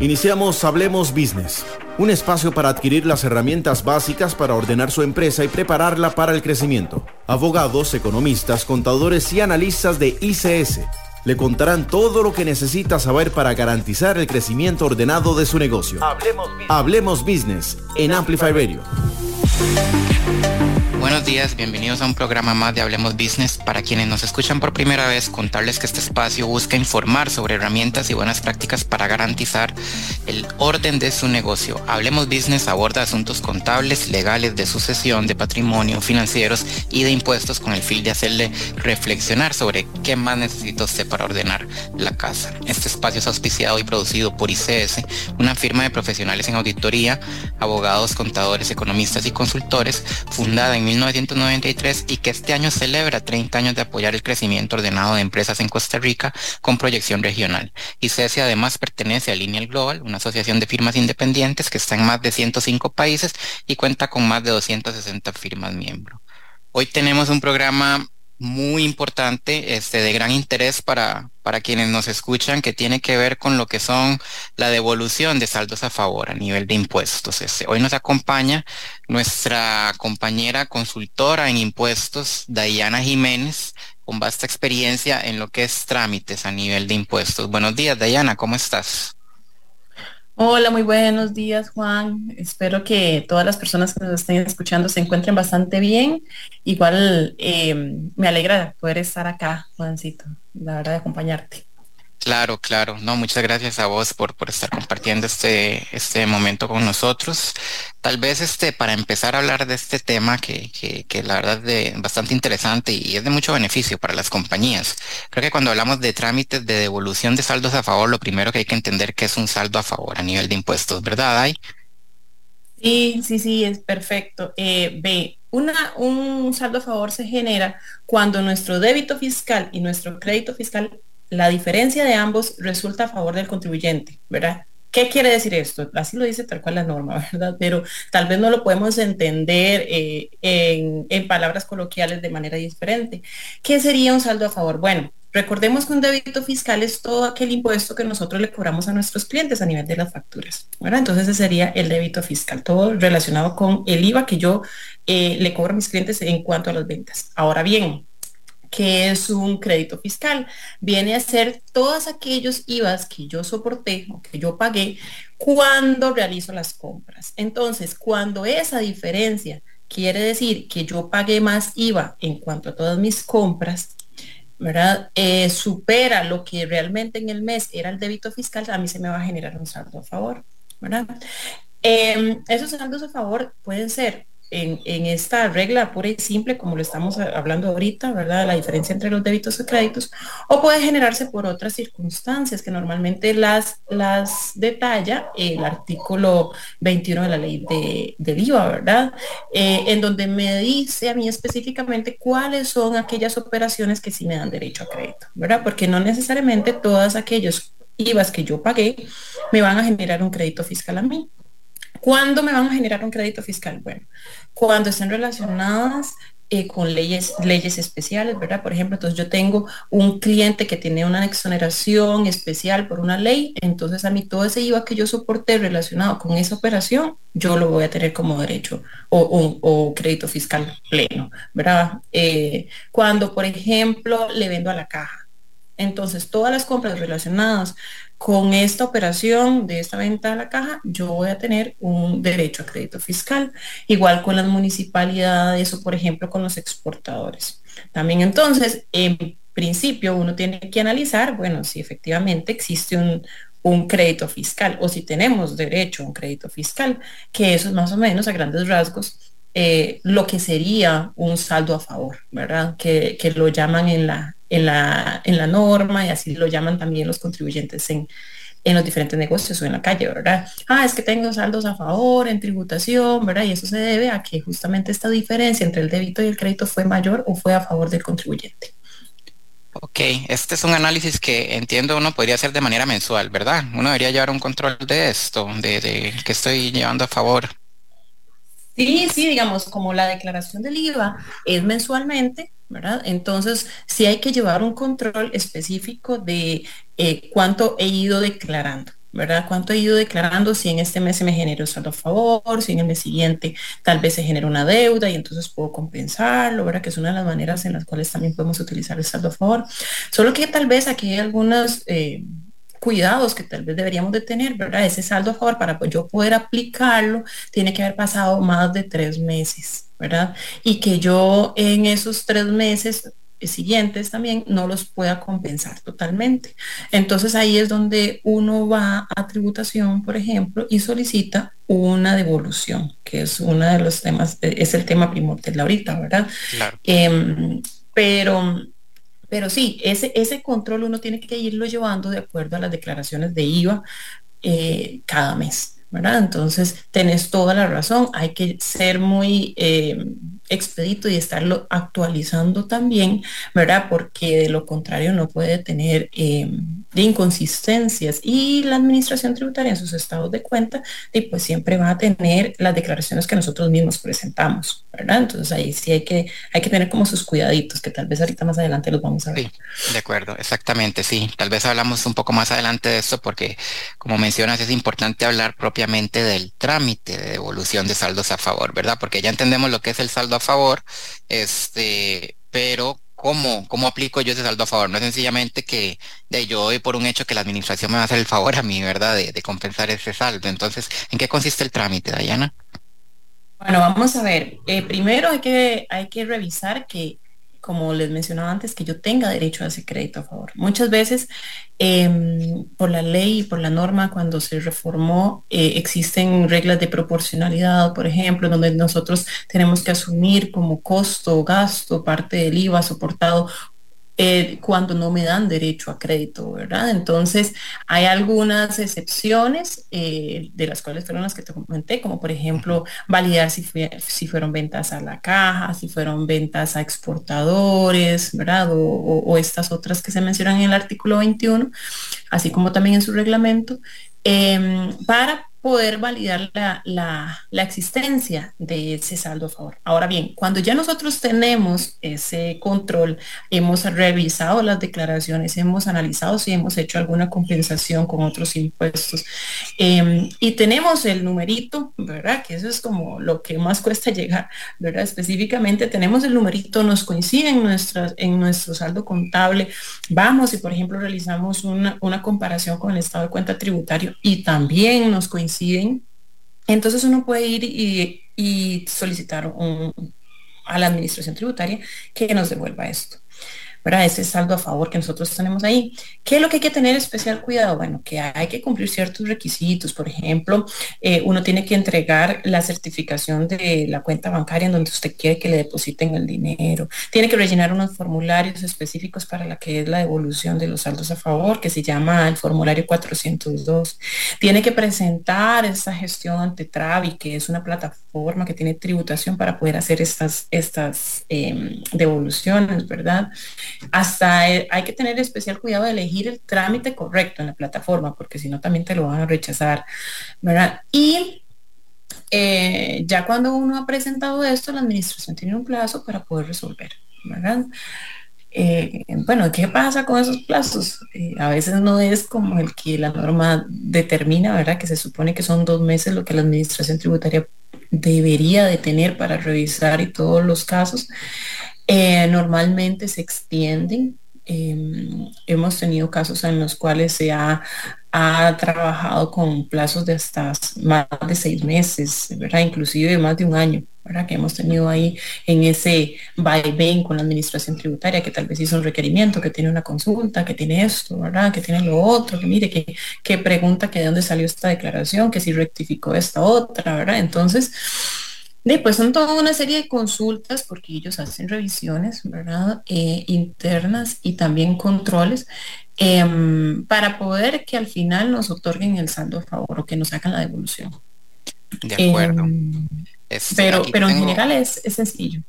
Iniciamos Hablemos Business, un espacio para adquirir las herramientas básicas para ordenar su empresa y prepararla para el crecimiento. Abogados, economistas, contadores y analistas de ICS le contarán todo lo que necesita saber para garantizar el crecimiento ordenado de su negocio. Hablemos Business, Hablemos Business en Amplify Radio. Buenos días, bienvenidos a un programa más de Hablemos Business. Para quienes nos escuchan por primera vez, contarles que este espacio busca informar sobre herramientas y buenas prácticas para garantizar el orden de su negocio. Hablemos Business aborda asuntos contables, legales, de sucesión, de patrimonio, financieros y de impuestos con el fin de hacerle reflexionar sobre qué más necesita usted para ordenar la casa. Este espacio es auspiciado y producido por ICS, una firma de profesionales en auditoría, abogados, contadores, economistas y consultores, fundada en 1993 y que este año celebra 30 años de apoyar el crecimiento ordenado de empresas en Costa Rica con proyección regional. ICESI además pertenece a Lineal Global, una asociación de firmas independientes que está en más de 105 países y cuenta con más de 260 firmas miembros. Hoy tenemos un programa muy importante, este, de gran interés para, para quienes nos escuchan, que tiene que ver con lo que son la devolución de saldos a favor a nivel de impuestos. Este, hoy nos acompaña nuestra compañera consultora en impuestos, Dayana Jiménez, con vasta experiencia en lo que es trámites a nivel de impuestos. Buenos días, Dayana, ¿cómo estás? Hola, muy buenos días, Juan. Espero que todas las personas que nos estén escuchando se encuentren bastante bien. Igual eh, me alegra poder estar acá, Juancito, la verdad de acompañarte. Claro, claro. No, muchas gracias a vos por, por estar compartiendo este, este momento con nosotros. Tal vez este, para empezar a hablar de este tema que, que, la verdad es bastante interesante y es de mucho beneficio para las compañías. Creo que cuando hablamos de trámites de devolución de saldos a favor, lo primero que hay que entender que es un saldo a favor a nivel de impuestos, ¿verdad, Ay? Sí, sí, sí, es perfecto. Eh, ve, una, un saldo a favor se genera cuando nuestro débito fiscal y nuestro crédito fiscal la diferencia de ambos resulta a favor del contribuyente, ¿verdad? ¿Qué quiere decir esto? Así lo dice tal cual la norma, ¿verdad? Pero tal vez no lo podemos entender eh, en, palabras coloquiales de manera diferente. ¿Qué sería un saldo a favor? Bueno, recordemos que un débito fiscal es todo aquel impuesto que nosotros le cobramos a nuestros clientes a nivel de las facturas, ¿verdad? Entonces ese sería el débito fiscal, todo relacionado con el IVA que yo eh, le cobro a mis clientes en cuanto a las ventas. Ahora bien, que es un crédito fiscal. Viene a ser todos aquellos IVAs que yo soporté o que yo pagué cuando realizo las compras. Entonces, cuando esa diferencia quiere decir que yo pagué más IVA en cuanto a todas mis compras, ¿verdad? Eh, supera lo que realmente en el mes era el débito fiscal, a mí se me va a generar un saldo a favor, ¿verdad? Eh, esos saldos a favor pueden ser en, esta regla pura y simple, como lo estamos hablando ahorita, ¿verdad? La diferencia entre los débitos y créditos, o puede generarse por otras circunstancias que normalmente las, las detalla el artículo 21 de la ley de, del IVA, ¿verdad? Eh, en donde me dice a mí específicamente cuáles son aquellas operaciones que sí me dan derecho a crédito, ¿verdad? Porque no necesariamente todas aquellos IVAs que yo pagué me van a generar un crédito fiscal a mí. ¿Cuándo me van a generar un crédito fiscal? Bueno, cuando estén relacionadas eh, con leyes, leyes especiales, ¿verdad? Por ejemplo, entonces yo tengo un cliente que tiene una exoneración especial por una ley, entonces a mí todo ese IVA que yo soporté relacionado con esa operación, yo lo voy a tener como derecho o, crédito fiscal pleno, ¿verdad? Eh, cuando, por ejemplo, le vendo a la caja, entonces todas las compras relacionadas con esta operación de esta venta a la caja, yo voy a tener un derecho a crédito fiscal, igual con las municipalidades o, por ejemplo, con los exportadores. También entonces, en principio, uno tiene que analizar, bueno, si efectivamente existe un, un crédito fiscal o si tenemos derecho a un crédito fiscal, que eso es más o menos a grandes rasgos eh, lo que sería un saldo a favor, ¿verdad? Que, que lo llaman en la, en la, en la norma y así lo llaman también los contribuyentes en, en los diferentes negocios o en la calle, ¿verdad? Ah, es que tengo saldos a favor en tributación, ¿verdad? Y eso se debe a que justamente esta diferencia entre el débito y el crédito fue mayor o fue a favor del contribuyente. Ok, este es un análisis que entiendo uno podría hacer de manera mensual, ¿verdad? Uno debería llevar un control de esto, de, de que estoy llevando a favor. Sí, sí, digamos, como la declaración del IVA es mensualmente, ¿verdad? Entonces, sí hay que llevar un control específico de eh, cuánto he ido declarando, ¿verdad? ¿Cuánto he ido declarando? Si en este mes se me generó saldo a favor, si en el mes siguiente tal vez se genera una deuda y entonces puedo compensarlo, ¿verdad? Que es una de las maneras en las cuales también podemos utilizar el saldo a favor. Solo que tal vez aquí hay algunos eh, cuidados que tal vez deberíamos de tener, ¿verdad? Ese saldo a favor para yo poder aplicarlo tiene que haber pasado más de tres meses, ¿verdad? Y que yo en esos tres meses siguientes también no los pueda compensar totalmente. Entonces ahí es donde uno va a tributación, por ejemplo, y solicita una devolución, que es uno de los temas, es el tema primordial ahorita, ¿verdad? Em, pero, pero sí, ese, ese control uno tiene que irlo llevando de acuerdo a las declaraciones de IVA eh, cada mes. ¿Verdad? Entonces, tenés toda la razón, hay que ser muy em, expedito y estarlo actualizando también, ¿verdad? Porque de lo contrario no puede tener eh, inconsistencias y la administración tributaria en sus estados de cuenta y pues siempre va a tener las declaraciones que nosotros mismos presentamos. Entonces ahí sí hay que, hay que tener como sus cuidaditos que tal vez ahorita más adelante los vamos a ver. De acuerdo, exactamente, sí. Tal vez hablamos un poco más adelante de esto porque como mencionas es importante hablar propiamente del trámite de devolución de saldos a favor, ¿verdad? Porque ya entendemos lo que es el saldo a favor, este, pero ¿cómo, cómo aplico yo ese saldo a favor? No es sencillamente que de yo doy por un hecho que la administración me va a hacer el favor a mí, ¿verdad? De, compensar ese saldo. Entonces, ¿en qué consiste el trámite, Dayana? Bueno, vamos a ver. Eh, primero hay que, hay que revisar que como les mencionaba antes, que yo tenga derecho a ese crédito a favor. Muchas veces, em, por la ley y por la norma, cuando se reformó, eh, existen reglas de proporcionalidad, por ejemplo, donde nosotros tenemos que asumir como costo o gasto parte del IVA soportado eh, cuando no me dan derecho a crédito, ¿verdad? Entonces, hay algunas excepciones eh, de las cuales fueron las que te comenté, como por ejemplo, validar si, si fueron ventas a la caja, si fueron ventas a exportadores, ¿verdad? O, estas otras que se mencionan en el artículo 21, así como también en su reglamento, em, para poder validar la, existencia de ese saldo a favor. Ahora bien, cuando ya nosotros tenemos ese control, hemos revisado las declaraciones, hemos analizado si hemos hecho alguna compensación con otros impuestos em, y tenemos el numerito, ¿verdad? Que eso es como lo que más cuesta llegar, ¿verdad? Específicamente tenemos el numerito, nos coincide en, en nuestro saldo contable, vamos y por ejemplo realizamos una, una comparación con el estado de cuenta tributario y también nos coincide entonces uno puede ir y, solicitar a la administración tributaria que nos devuelva esto. Ese saldo a favor que nosotros tenemos ahí. ¿Qué es lo que hay que tener especial cuidado? Bueno, que hay que cumplir ciertos requisitos. Por ejemplo, eh, uno tiene que entregar la certificación de la cuenta bancaria en donde usted quiere que le depositen el dinero. Tiene que rellenar unos formularios específicos para la que es la devolución de los saldos a favor, que se llama el formulario 402. Tiene que presentar esta gestión ante Travi, que es una plataforma que tiene tributación para poder hacer estas, estas em, devoluciones, ¿verdad? Hasta eh, hay que tener especial cuidado de elegir el trámite correcto en la plataforma, porque si no también te lo van a rechazar, ¿verdad? Y eh, ya cuando uno ha presentado esto, la administración tiene un plazo para poder resolver, ¿verdad? Eh, bueno, ¿qué pasa con esos plazos? a veces no es como el que la norma determina, ¿verdad? Que se supone que son dos meses lo que la administración tributaria debería de tener para revisar y todos los casos. Eh, normalmente se extienden. Em, hemos tenido casos en los cuales se ha, trabajado con plazos de hasta más de seis meses, ¿verdad? Inclusive más de un año, ¿verdad? Que hemos tenido ahí en ese vaivén con la administración tributaria, que tal vez hizo un requerimiento, que tiene una consulta, que tiene esto, ¿verdad? Que tiene lo otro, que mire, que, que pregunta que de dónde salió esta declaración, que si rectificó esta otra, ¿verdad? Entonces, Después son toda una serie de consultas porque ellos hacen revisiones, ¿verdad? Eh, internas y también controles em, para poder que al final nos otorguen el saldo a favor o que nos hagan la devolución. De acuerdo. Em, pero pero en general es, sencillo.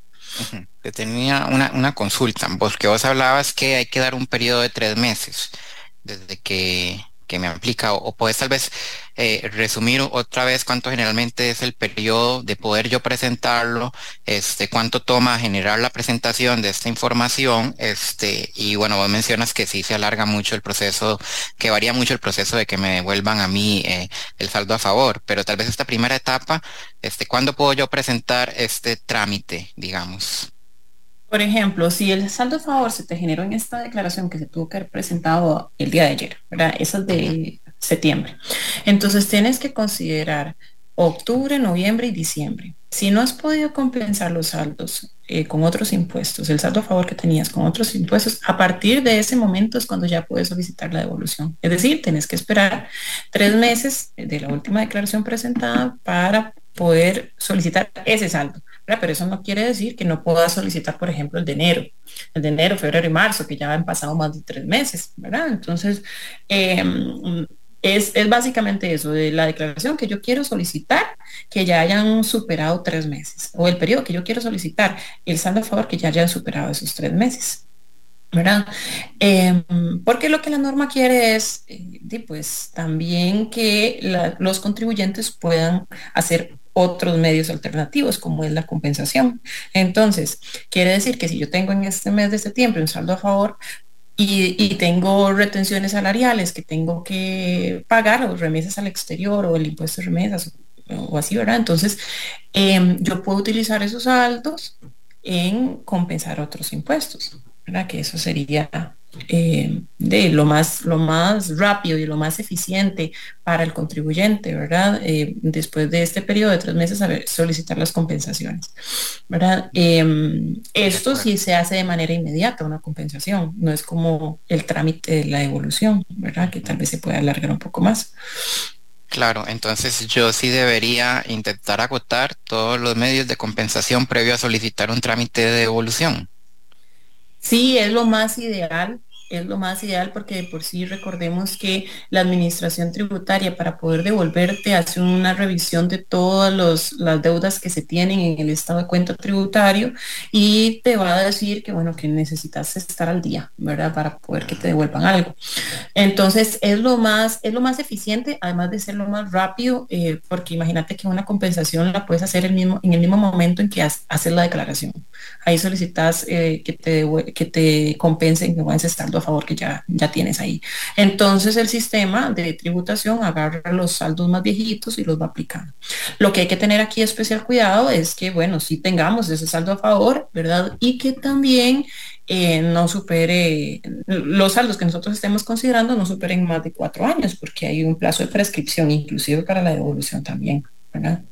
Te tenía una, una consulta, porque vos hablabas que hay que dar un periodo de tres meses desde que que me aplica o, puedes tal vez eh, resumir otra vez cuánto generalmente es el periodo de poder yo presentarlo, este, cuánto toma generar la presentación de esta información, este, y bueno, vos mencionas que sí se alarga mucho el proceso, que varía mucho el proceso de que me devuelvan a mí eh, el saldo a favor, pero tal vez esta primera etapa, este, ¿cuándo puedo yo presentar este trámite, digamos? Por ejemplo, si el saldo a favor se te generó en esta declaración que se tuvo que haber presentado el día de ayer, ¿verdad? Esa es de septiembre. Entonces tienes que considerar octubre, noviembre y diciembre. Si no has podido compensar los saldos eh, con otros impuestos, el saldo a favor que tenías con otros impuestos, a partir de ese momento es cuando ya puedes solicitar la devolución. Es decir, tienes que esperar tres meses de la última declaración presentada para poder solicitar ese saldo. Pero eso no quiere decir que no pueda solicitar, por ejemplo, el de enero, el de enero, febrero y marzo, que ya han pasado más de tres meses, ¿verdad? Entonces, em, es, es, básicamente eso, de la declaración que yo quiero solicitar, que ya hayan superado tres meses, o el periodo que yo quiero solicitar, el saldo a favor que ya hayan superado esos tres meses. ¿verdad? Em, porque lo que la norma quiere es, eh, pues, también que los contribuyentes puedan hacer otros medios alternativos, como es la compensación. Entonces, quiere decir que si yo tengo en este mes de septiembre un saldo a favor, y, tengo retenciones salariales que tengo que pagar o remesas al exterior o el impuesto de remesas o, así, ¿verdad? Entonces, em, yo puedo utilizar esos saldos en compensar otros impuestos. Que eso sería eh, de lo más, lo más rápido y lo más eficiente para el contribuyente, ¿verdad? Eh, después de este periodo de tres meses, a solicitar las compensaciones, ¿verdad? Em, esto sí se hace de manera inmediata, una compensación, no es como el trámite de la devolución, ¿verdad? Que tal vez se pueda alargar un poco más. Claro, entonces yo sí debería intentar agotar todos los medios de compensación previo a solicitar un trámite de devolución. Sí, es lo más ideal es lo más ideal porque por sí recordemos que la administración tributaria para poder devolverte hace una revisión de todas las deudas que se tienen en el estado de cuenta tributario y te va a decir que bueno que necesitas estar al día, ¿verdad? Para poder que te devuelvan algo. Entonces es lo más, es lo más eficiente, además de ser lo más rápido, eh, porque imagínate que una compensación la puedes hacer el mismo, en el mismo momento en que haces la declaración. Ahí solicitas eh, que, te, que te compensen que ese estando a favor que ya, ya tienes ahí. Entonces el sistema de tributación agarra los saldos más viejitos y los va aplicando. Lo que hay que tener aquí especial cuidado es que, bueno, si tengamos ese saldo a favor, ¿verdad? Y que también eh, no supere, los saldos que nosotros estemos considerando no superen más de cuatro años, porque hay un plazo de prescripción, inclusive para la devolución también, ¿verdad?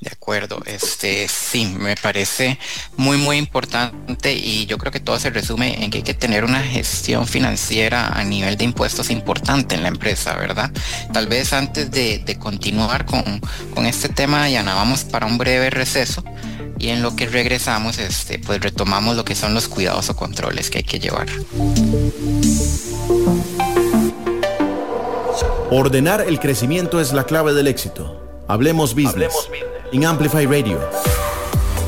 De acuerdo, este sí, me parece muy muy importante y yo creo que todo se resume en que hay que tener una gestión financiera a nivel de impuestos importante en la empresa, ¿verdad? Tal vez antes de, continuar con, con, este tema, Yana, vamos para un breve receso y en lo que regresamos, este, pues retomamos lo que son los cuidados o controles que hay que llevar. Ordenar el crecimiento es la clave del éxito. Hablemos business. Hablemos business. En Amplify Radio.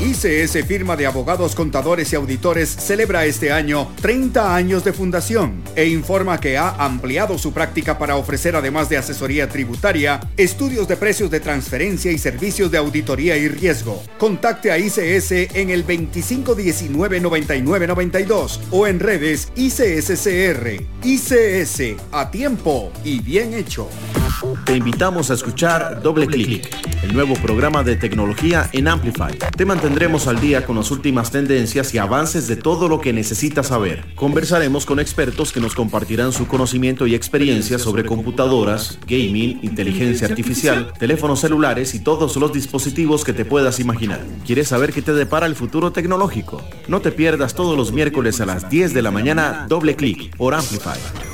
ICS Firma de Abogados, Contadores y Auditores celebra este año 30 años de fundación e informa que ha ampliado su práctica para ofrecer además de asesoría tributaria, estudios de precios de transferencia y servicios de auditoría y riesgo. Contacte a ICS en el 2519-9992 o en redes ICSCR. ICS, a tiempo y bien hecho. Te invitamos a escuchar Doble Clic, el nuevo programa de tecnología en Amplify. Te mantendremos al día con las últimas tendencias y avances de todo lo que necesitas saber. Conversaremos con expertos que nos compartirán su conocimiento y experiencia sobre computadoras, gaming, inteligencia artificial, teléfonos celulares y todos los dispositivos que te puedas imaginar. ¿Quieres saber qué te depara el futuro tecnológico? No te pierdas todos los miércoles a las 10 de la mañana Doble Clic por Amplify.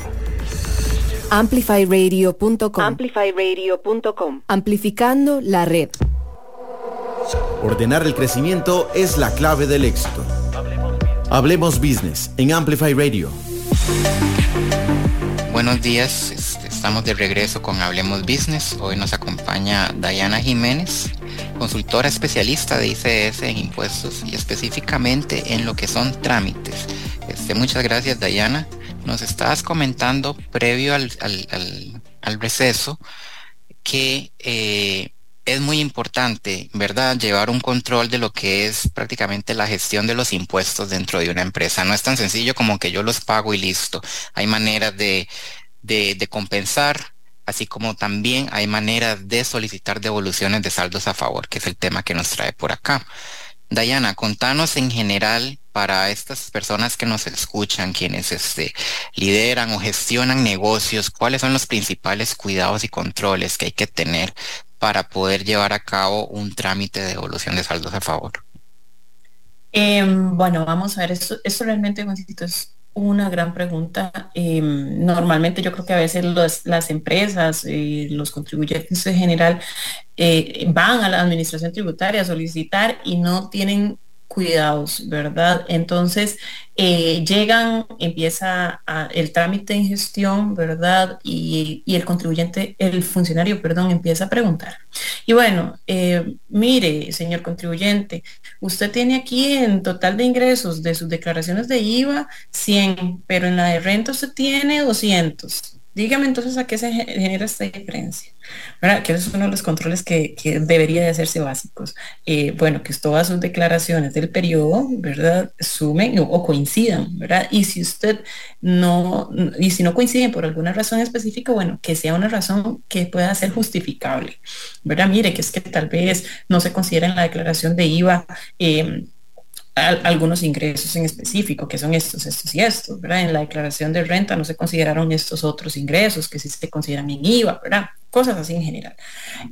Amplifyradio.com. Amplifyradio.com. Amplificando la red. Ordenar el crecimiento es la clave del éxito. Hablemos Business en Amplify Radio. Buenos días, este, estamos de regreso con Hablemos Business. Hoy nos acompaña Dayana Jiménez, consultora especialista de ICS en impuestos y específicamente en lo que son trámites. Este, muchas gracias Dayana nos estabas comentando previo al, receso que eh, es muy importante, ¿verdad? Llevar un control de lo que es prácticamente la gestión de los impuestos dentro de una empresa. No es tan sencillo como que yo los pago y listo. Hay maneras de, de, compensar, así como también hay maneras de solicitar devoluciones de saldos a favor, que es el tema que nos trae por acá. Dayana, contanos en general para estas personas que nos escuchan, quienes este, lideran o gestionan negocios, cuáles son los principales cuidados y controles que hay que tener para poder llevar a cabo un trámite de devolución de saldos a favor? Em, bueno, vamos a ver, esto, esto realmente es una gran pregunta. Em, normalmente yo creo que a veces las empresas, y los contribuyentes en general, eh, van a la administración tributaria a solicitar y no tienen cuidados, ¿verdad? Entonces, eh, llegan, empieza el trámite en gestión, ¿verdad? Y, el contribuyente, el funcionario, perdón, empieza a preguntar. Y bueno, eh, mire, señor contribuyente, usted tiene aquí en total de ingresos de sus declaraciones de IVA 100, pero en la de renta usted tiene 200. Dígame entonces a qué se genera esta diferencia. ¿verdad? Que esos son uno de los controles que, debería de hacerse básicos. Eh, bueno, que todas sus declaraciones del periodo, ¿verdad? Sumen o, coincidan, ¿verdad? Y si usted no, y si no coinciden por alguna razón específica, bueno, que sea una razón que pueda ser justificable, ¿verdad? Mire, que es que tal vez no se considera en la declaración de IVA. Algunos ingresos en específico, que son estos, estos y estos, ¿verdad? En la declaración de renta no se consideraron estos otros ingresos que sí se consideran en IVA, ¿verdad? Cosas así en general.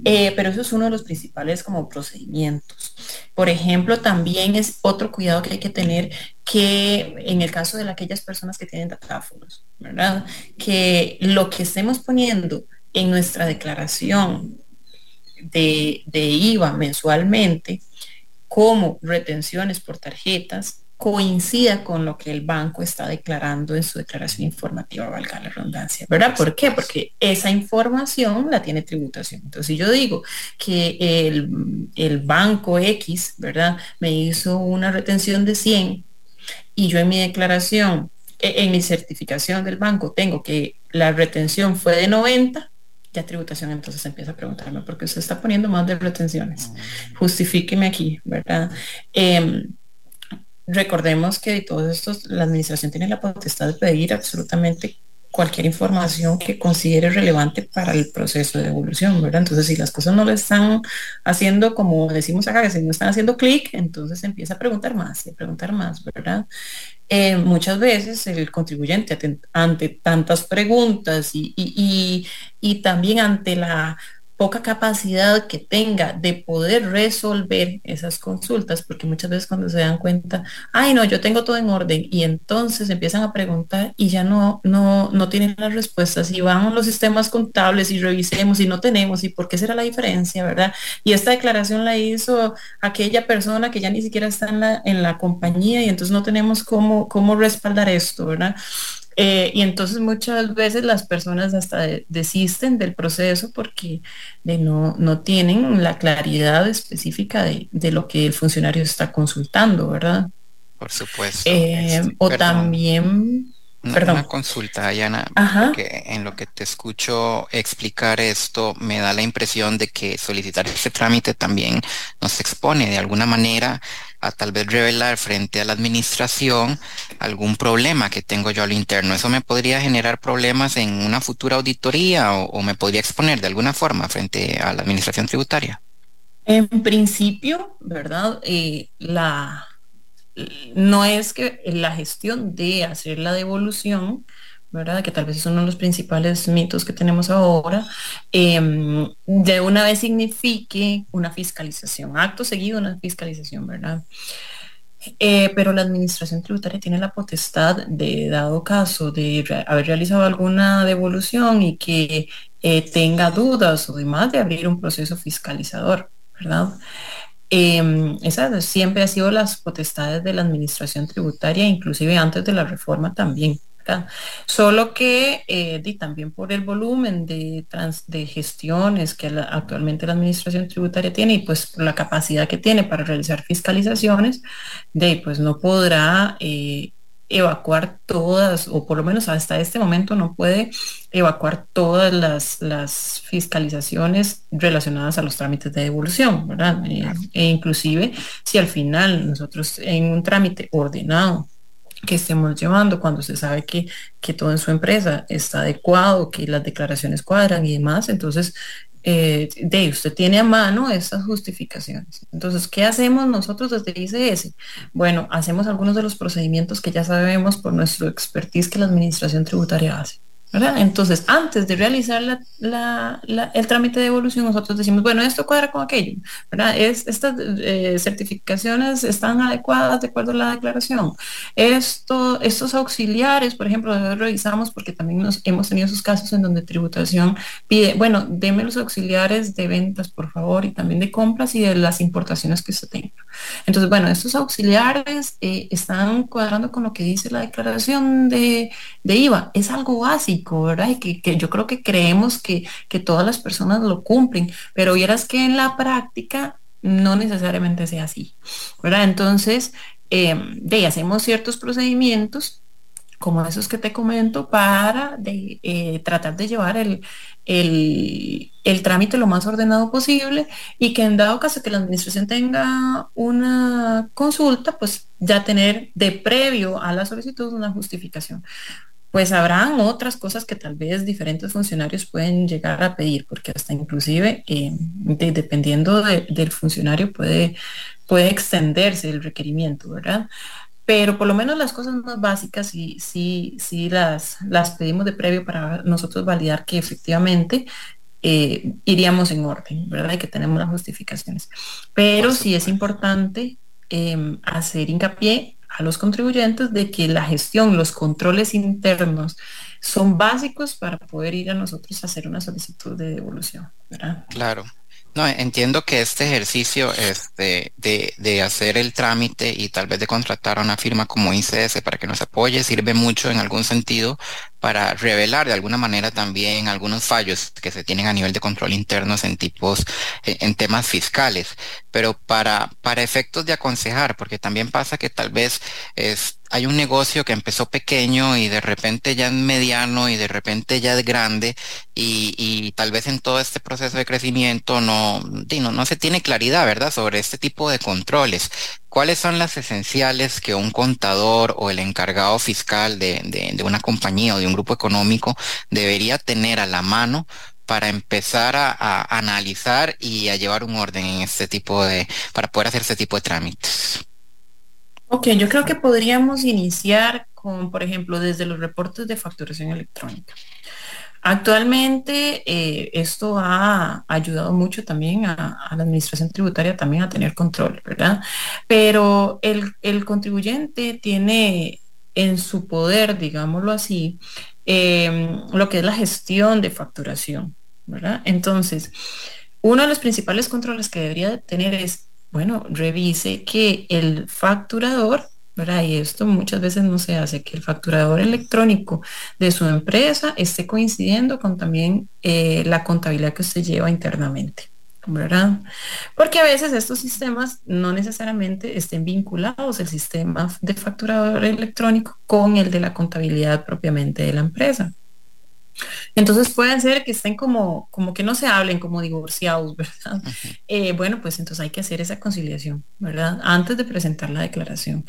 Eh, pero eso es uno de los principales como procedimientos. Por ejemplo, también es otro cuidado que hay que tener que en el caso de aquellas personas que tienen datáfonos, ¿verdad? Que lo que estemos poniendo en nuestra declaración de, de IVA mensualmente, como retenciones por tarjetas coincida con lo que el banco está declarando en su declaración informativa, valga la redundancia, ¿verdad? ¿Por qué? Porque esa información la tiene tributación. Entonces, si yo digo que el, el banco X, ¿verdad? Me hizo una retención de 100 y yo en mi declaración, e, en mi certificación del banco, tengo que la retención fue de 90, ya tributación entonces empieza a preguntarme, porque usted está poniendo más de retenciones. Justifíqueme aquí, ¿verdad? Em, recordemos que de todos estos, la administración tiene la potestad de pedir absolutamente cualquier información que considere relevante para el proceso de devolución, ¿verdad? Entonces, si las cosas no le están haciendo, como decimos acá, que si no están haciendo clic, entonces empieza a preguntar más y a preguntar más, ¿verdad? Eh, muchas veces el contribuyente ante tantas preguntas y, y también ante la poca capacidad que tenga de poder resolver esas consultas, porque muchas veces cuando se dan cuenta, ay no, yo tengo todo en orden, y entonces empiezan a preguntar y ya no, no, no tienen las respuestas, y a los sistemas contables y revisemos y no tenemos, y por qué será la diferencia, ¿verdad? Y esta declaración la hizo aquella persona que ya ni siquiera está en la, en la compañía y entonces no tenemos cómo, cómo respaldar esto, ¿verdad? Eh, y entonces muchas veces las personas hasta desisten del proceso porque no, no, tienen la claridad específica de, lo que el funcionario está consultando, ¿verdad? Por supuesto. Eh, o también una, consulta, Ayana, porque en lo que te escucho explicar esto, me da la impresión de que solicitar este trámite también nos expone de alguna manera a tal vez revelar frente a la administración algún problema que tengo yo al interno. ¿Eso me podría generar problemas en una futura auditoría o, me podría exponer de alguna forma frente a la administración tributaria? En principio, ¿verdad? Eh, la no es que la gestión de hacer la devolución, ¿verdad? Que tal vez es uno de los principales mitos que tenemos ahora, em, de una vez signifique una fiscalización, acto seguido una fiscalización, ¿verdad? Eh, pero la administración tributaria tiene la potestad de, dado caso, de haber realizado alguna devolución y que eh, tenga dudas o demás, de abrir un proceso fiscalizador, ¿verdad? Eh, esa siempre ha sido las potestades de la administración tributaria, inclusive antes de la reforma también. Solo que eh, también por el volumen de, de gestiones que actualmente la administración tributaria tiene y pues por la capacidad que tiene para realizar fiscalizaciones, de pues no podrá eh, evacuar todas, o por lo menos hasta este momento no puede evacuar todas las, las fiscalizaciones relacionadas a los trámites de devolución, ¿verdad? Eh, e inclusive si al final nosotros en un trámite ordenado que estemos llevando cuando se sabe que, que todo en su empresa está adecuado, que las declaraciones cuadran y demás, entonces eh, de usted tiene a mano esas justificaciones. Entonces, ¿qué hacemos nosotros desde ICS? Bueno, hacemos algunos de los procedimientos que ya sabemos por nuestro expertise que la Administración Tributaria hace. Entonces, antes de realizar el trámite de evolución, nosotros decimos, bueno, esto cuadra con aquello, ¿verdad? Es, estas eh, certificaciones están adecuadas de acuerdo a la declaración. Esto, estos auxiliares, por ejemplo, revisamos porque también nos, hemos tenido esos casos en donde tributación pide, bueno, deme los auxiliares de ventas, por favor, y también de compras y de las importaciones que usted tenga. Entonces, bueno, estos auxiliares eh, están cuadrando con lo que dice la declaración de, de IVA. Es algo básico Y que, yo creo que creemos que, todas las personas lo cumplen, pero vieras que en la práctica no necesariamente sea así. Entonces, em, de hacemos ciertos procedimientos como esos que te comento para eh, tratar de llevar el, el, trámite lo más ordenado posible y que en dado caso que la administración tenga una consulta, pues ya tener de previo a la solicitud una justificación pues habrán otras cosas que tal vez diferentes funcionarios pueden llegar a pedir, porque hasta inclusive, eh, dependiendo del funcionario, puede, puede extenderse el requerimiento, ¿verdad? Pero por lo menos las cosas más básicas sí, sí, sí las, las pedimos de previo para nosotros validar que efectivamente eh, iríamos en orden, ¿verdad? Y que tenemos las justificaciones. Pero sí es importante em, hacer hincapié a los contribuyentes de que la gestión, los controles internos son básicos para poder ir a nosotros a hacer una solicitud de devolución. Claro. No, entiendo que este ejercicio este, de, de, hacer el trámite y tal vez de contratar a una firma como ICS para que nos apoye sirve mucho en algún sentido para revelar de alguna manera también algunos fallos que se tienen a nivel de control internos en tipos, en temas fiscales. Pero para, para efectos de aconsejar, porque también pasa que tal vez es, hay un negocio que empezó pequeño y de repente ya es mediano y de repente ya es grande y, y tal vez en todo este proceso de crecimiento no, no, no se tiene claridad, ¿verdad?, sobre este tipo de controles. ¿Cuáles son las esenciales que un contador o el encargado fiscal de, de, una compañía o de un grupo económico debería tener a la mano para empezar a, a, analizar y a llevar un orden en este tipo de, para poder hacer este tipo de trámites? Ok, yo creo que podríamos iniciar con, por ejemplo, desde los reportes de facturación electrónica. Actualmente eh, esto ha ayudado mucho también a, la administración tributaria también a tener control, ¿verdad? Pero el, contribuyente tiene en su poder, digámoslo así, em, lo que es la gestión de facturación, ¿verdad? Entonces, uno de los principales controles que debería tener es bueno, revise que el facturador, ¿verdad? Y esto muchas veces no se hace, que el facturador electrónico de su empresa esté coincidiendo con también eh, la contabilidad que usted lleva internamente. ¿verdad? Porque a veces estos sistemas no necesariamente estén vinculados el sistema de facturador electrónico con el de la contabilidad propiamente de la empresa. Entonces pueden ser que estén como, como que no se hablen como divorciados, ¿verdad? Eh, bueno, pues entonces hay que hacer esa conciliación, ¿verdad? Antes de presentar la declaración.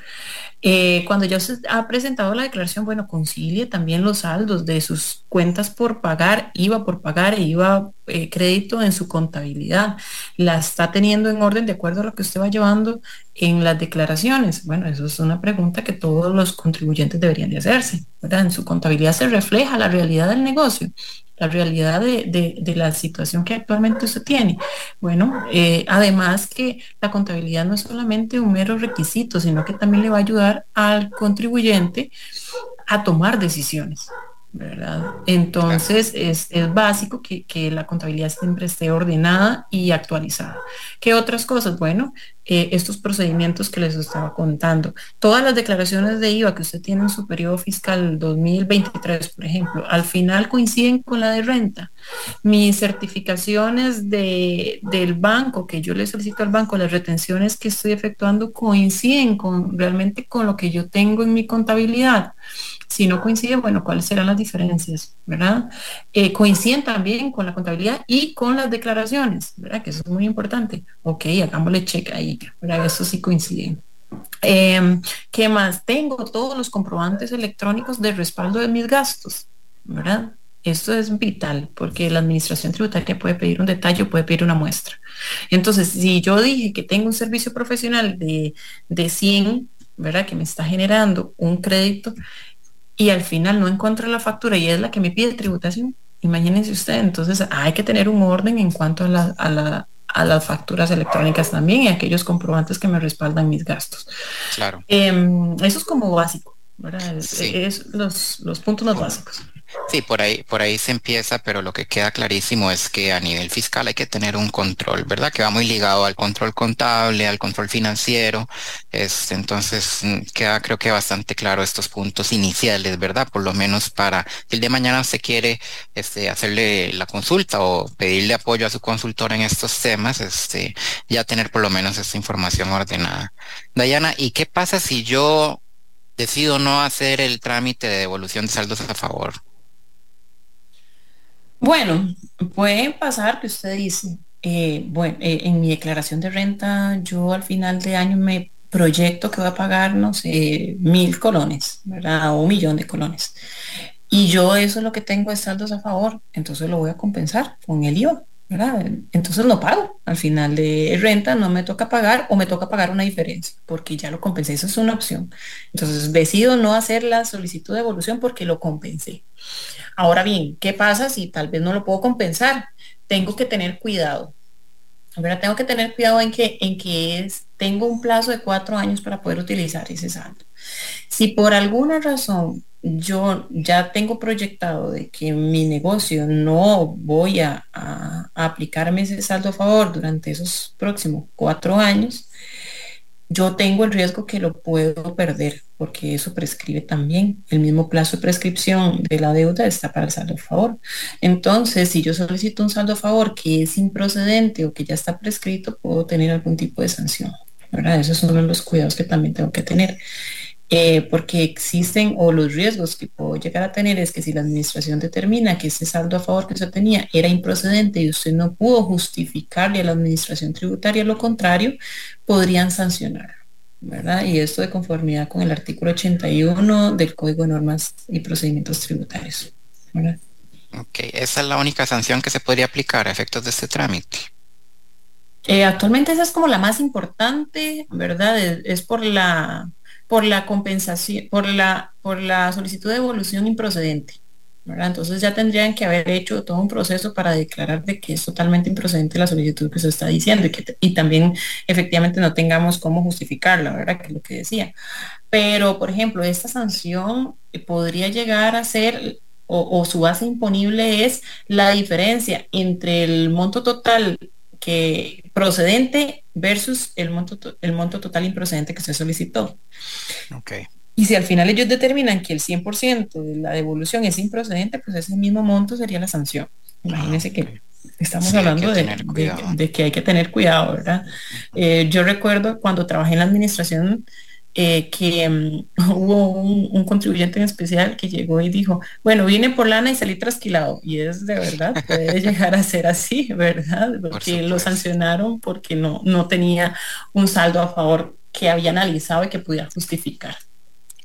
Eh, cuando ya se ha presentado la declaración, bueno, concilie también los saldos de sus cuentas por pagar, IVA por pagar e IVA eh, crédito en su contabilidad. La está teniendo en orden de acuerdo a lo que usted va llevando en las declaraciones. Bueno, eso es una pregunta que todos los contribuyentes deberían de hacerse. En su contabilidad se refleja la realidad del negocio la realidad de, la situación que actualmente usted tiene. Bueno, eh, además que la contabilidad no es solamente un mero requisito, sino que también le va a ayudar al contribuyente a tomar decisiones. ¿Verdad? Entonces es, básico que, la contabilidad siempre esté ordenada y actualizada. ¿Qué otras cosas? Bueno, eh, estos procedimientos que les estaba contando. Todas las declaraciones de IVA que usted tiene en su periodo fiscal 2023, por ejemplo, al final coinciden con la de renta. Mis certificaciones de, del banco que yo le solicito al banco, las retenciones que estoy efectuando coinciden con realmente con lo que yo tengo en mi contabilidad. Si no coincide, bueno, ¿cuáles serán las diferencias? ¿Verdad? Eh, coinciden también con la contabilidad y con las declaraciones, ¿verdad? Que eso es muy importante. Ok, hagámosle check ahí, ¿verdad? Eso sí coincide. Em, ¿Qué más? Tengo todos los comprobantes electrónicos de respaldo de mis gastos, ¿verdad? Esto es vital porque la administración tributaria puede pedir un detalle puede pedir una muestra. Entonces, si yo dije que tengo un servicio profesional de, de 100, ¿verdad? Que me está generando un crédito, y al final no encuentro la factura y es la que me pide tributación. Imagínense usted, entonces hay que tener un orden en cuanto a, las facturas electrónicas también y aquellos comprobantes que me respaldan mis gastos. Claro. Em, eso es como básico, ¿verdad? Es, los, los puntos más básicos. Sí, por ahí, por ahí se empieza, pero lo que queda clarísimo es que a nivel fiscal hay que tener un control, ¿verdad? Que va muy ligado al control contable, al control financiero. Este, entonces, mm, queda creo que bastante claro estos puntos iniciales, ¿verdad? Por lo menos para si el de mañana se quiere este, hacerle la consulta o pedirle apoyo a su consultor en estos temas, este, ya tener por lo menos esta información ordenada. Dayana, ¿y qué pasa si yo decido no hacer el trámite de devolución de saldos a favor? Bueno, puede pasar que usted dice, eh, bueno, eh, en mi declaración de renta yo al final de año me proyecto que voy a pagar, no sé, mil colones, ¿verdad? O un millón de colones. Y yo eso es lo que tengo de saldos a favor, entonces lo voy a compensar con el IVA, ¿verdad? Entonces no pago. Al final de renta no me toca pagar o me toca pagar una diferencia, porque ya lo compensé, eso es una opción. Entonces decido no hacer la solicitud de evolución porque lo compensé. Ahora bien, ¿qué pasa si tal vez no lo puedo compensar? Tengo que tener cuidado. Ahora tengo que tener cuidado en que, en que es, tengo un plazo de cuatro años para poder utilizar ese saldo. Si por alguna razón yo ya tengo proyectado de que mi negocio no voy a, aplicarme ese saldo a favor durante esos próximos cuatro años, yo tengo el riesgo que lo puedo perder, porque eso prescribe también. El mismo plazo de prescripción de la deuda está para el saldo a favor. Entonces, si yo solicito un saldo a favor que es improcedente o que ya está prescrito, puedo tener algún tipo de sanción. ¿verdad? Esos son los cuidados que también tengo que tener. Eh, porque existen o los riesgos que puedo llegar a tener es que si la administración determina que ese saldo a favor que usted tenía era improcedente y usted no pudo justificarle a la administración tributaria lo contrario, podrían sancionar. ¿verdad? Y esto de conformidad con el artículo 81 del Código de Normas y Procedimientos Tributarios. ¿verdad? Ok, esa es la única sanción que se podría aplicar a efectos de este trámite. Eh, actualmente esa es como la más importante, ¿verdad? es por la por la compensación, por la, por la solicitud de evolución improcedente. Entonces ya tendrían que haber hecho todo un proceso para declarar de que es totalmente improcedente la solicitud que se está diciendo y, que, y también efectivamente no tengamos cómo justificarla, ¿verdad? Que es lo que decía. Pero, por ejemplo, esta sanción podría llegar a ser o, su base imponible es la diferencia entre el monto total que procedente versus el monto, el monto total improcedente que se solicitó. Okay. Y si al final ellos determinan que el 100% de la devolución es improcedente, pues ese mismo monto sería la sanción. Imagínense que estamos hablando de, que hay que tener cuidado, ¿verdad? Eh, yo recuerdo cuando trabajé en la administración eh, que mm, hubo un, contribuyente en especial que llegó y dijo, bueno, vine por lana y salí trasquilado. Y es de verdad, puede llegar a ser así, ¿verdad? Porque lo sancionaron porque no, no tenía un saldo a favor que había analizado y que pudiera justificar.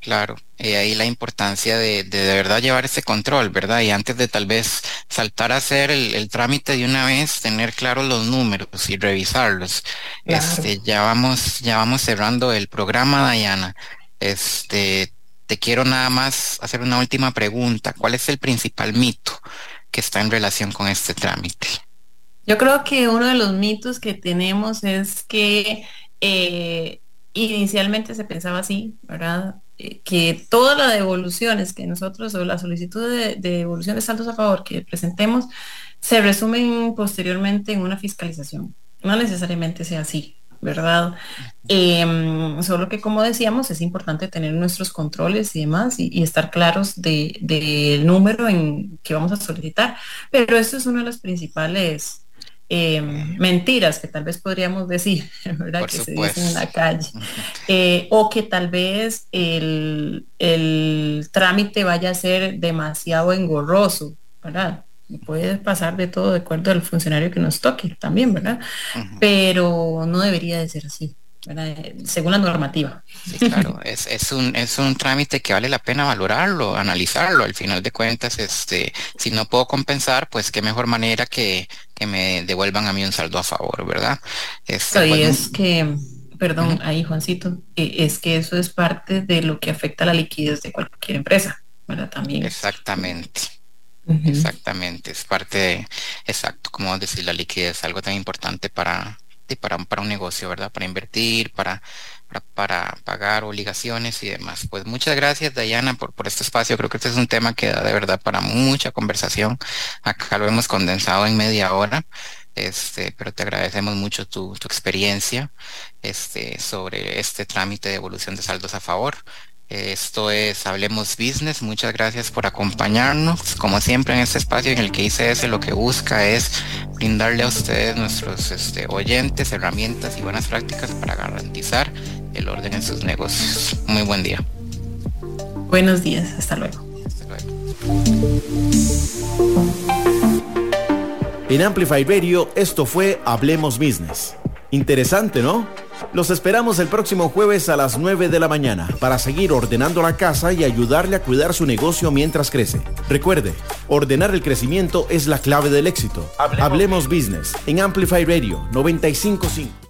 Claro, y ahí la importancia de, de, verdad llevar ese control, ¿verdad? Y antes de tal vez saltar a hacer el, trámite de una vez, tener claros los números y revisarlos. Este, ya vamos, ya vamos cerrando el programa, Dayana. Este, te quiero nada más hacer una última pregunta. ¿Cuál es el principal mito que está en relación con este trámite? Yo creo que uno de los mitos que tenemos es que eh, inicialmente se pensaba así, ¿verdad? Que todas las devoluciones que nosotros o la solicitud de, devolución de saldos a favor que presentemos se resumen posteriormente en una fiscalización. No necesariamente sea así, ¿verdad? Em, solo que como decíamos, es importante tener nuestros controles y demás y, estar claros del número en que vamos a solicitar. Pero esto es una de las principales em, mentiras que tal vez podríamos decir, ¿verdad? que se dicen en la calle. Eh, o que tal vez el, el trámite vaya a ser demasiado engorroso, ¿verdad? puede pasar de todo de acuerdo al funcionario que nos toque también, ¿verdad? Pero no debería de ser así. Según la normativa. Sí, claro, es, es, un, es un trámite que vale la pena valorarlo, analizarlo. Al final de cuentas, este, si no puedo compensar, pues qué mejor manera que, que me devuelvan a mí un saldo a favor, ¿verdad? Este, y es que, perdón, ahí Juancito, eh, es que eso es parte de lo que afecta la liquidez de cualquier empresa, ¿verdad? También. Exactamente. Exactamente, es parte de, exacto, como decir, la liquidez, algo tan importante para, para, un negocio, ¿verdad? Para invertir, para, para, pagar obligaciones y demás. Pues muchas gracias, Dayana, por, por este espacio. Creo que este es un tema que da de verdad para mucha conversación. Acá lo hemos condensado en media hora. Este, pero te agradecemos mucho tu, tu experiencia este, sobre este trámite de evolución de saldos a favor. Esto es Hablemos Business. Muchas gracias por acompañarnos. Como siempre en este espacio en el que ICS lo que busca es brindarle a ustedes, nuestros este, oyentes, herramientas y buenas prácticas para garantizar el orden en sus negocios. Muy buen día. Buenos días. Hasta luego. Hasta luego. En Amplify Radio esto fue Hablemos Business. Interesante, ¿no? Los esperamos el próximo jueves a las 9 de la mañana para seguir ordenando la casa y ayudarle a cuidar su negocio mientras crece. Recuerde, ordenar el crecimiento es la clave del éxito. Hablemos, Hablemos Business en Amplify Radio 955.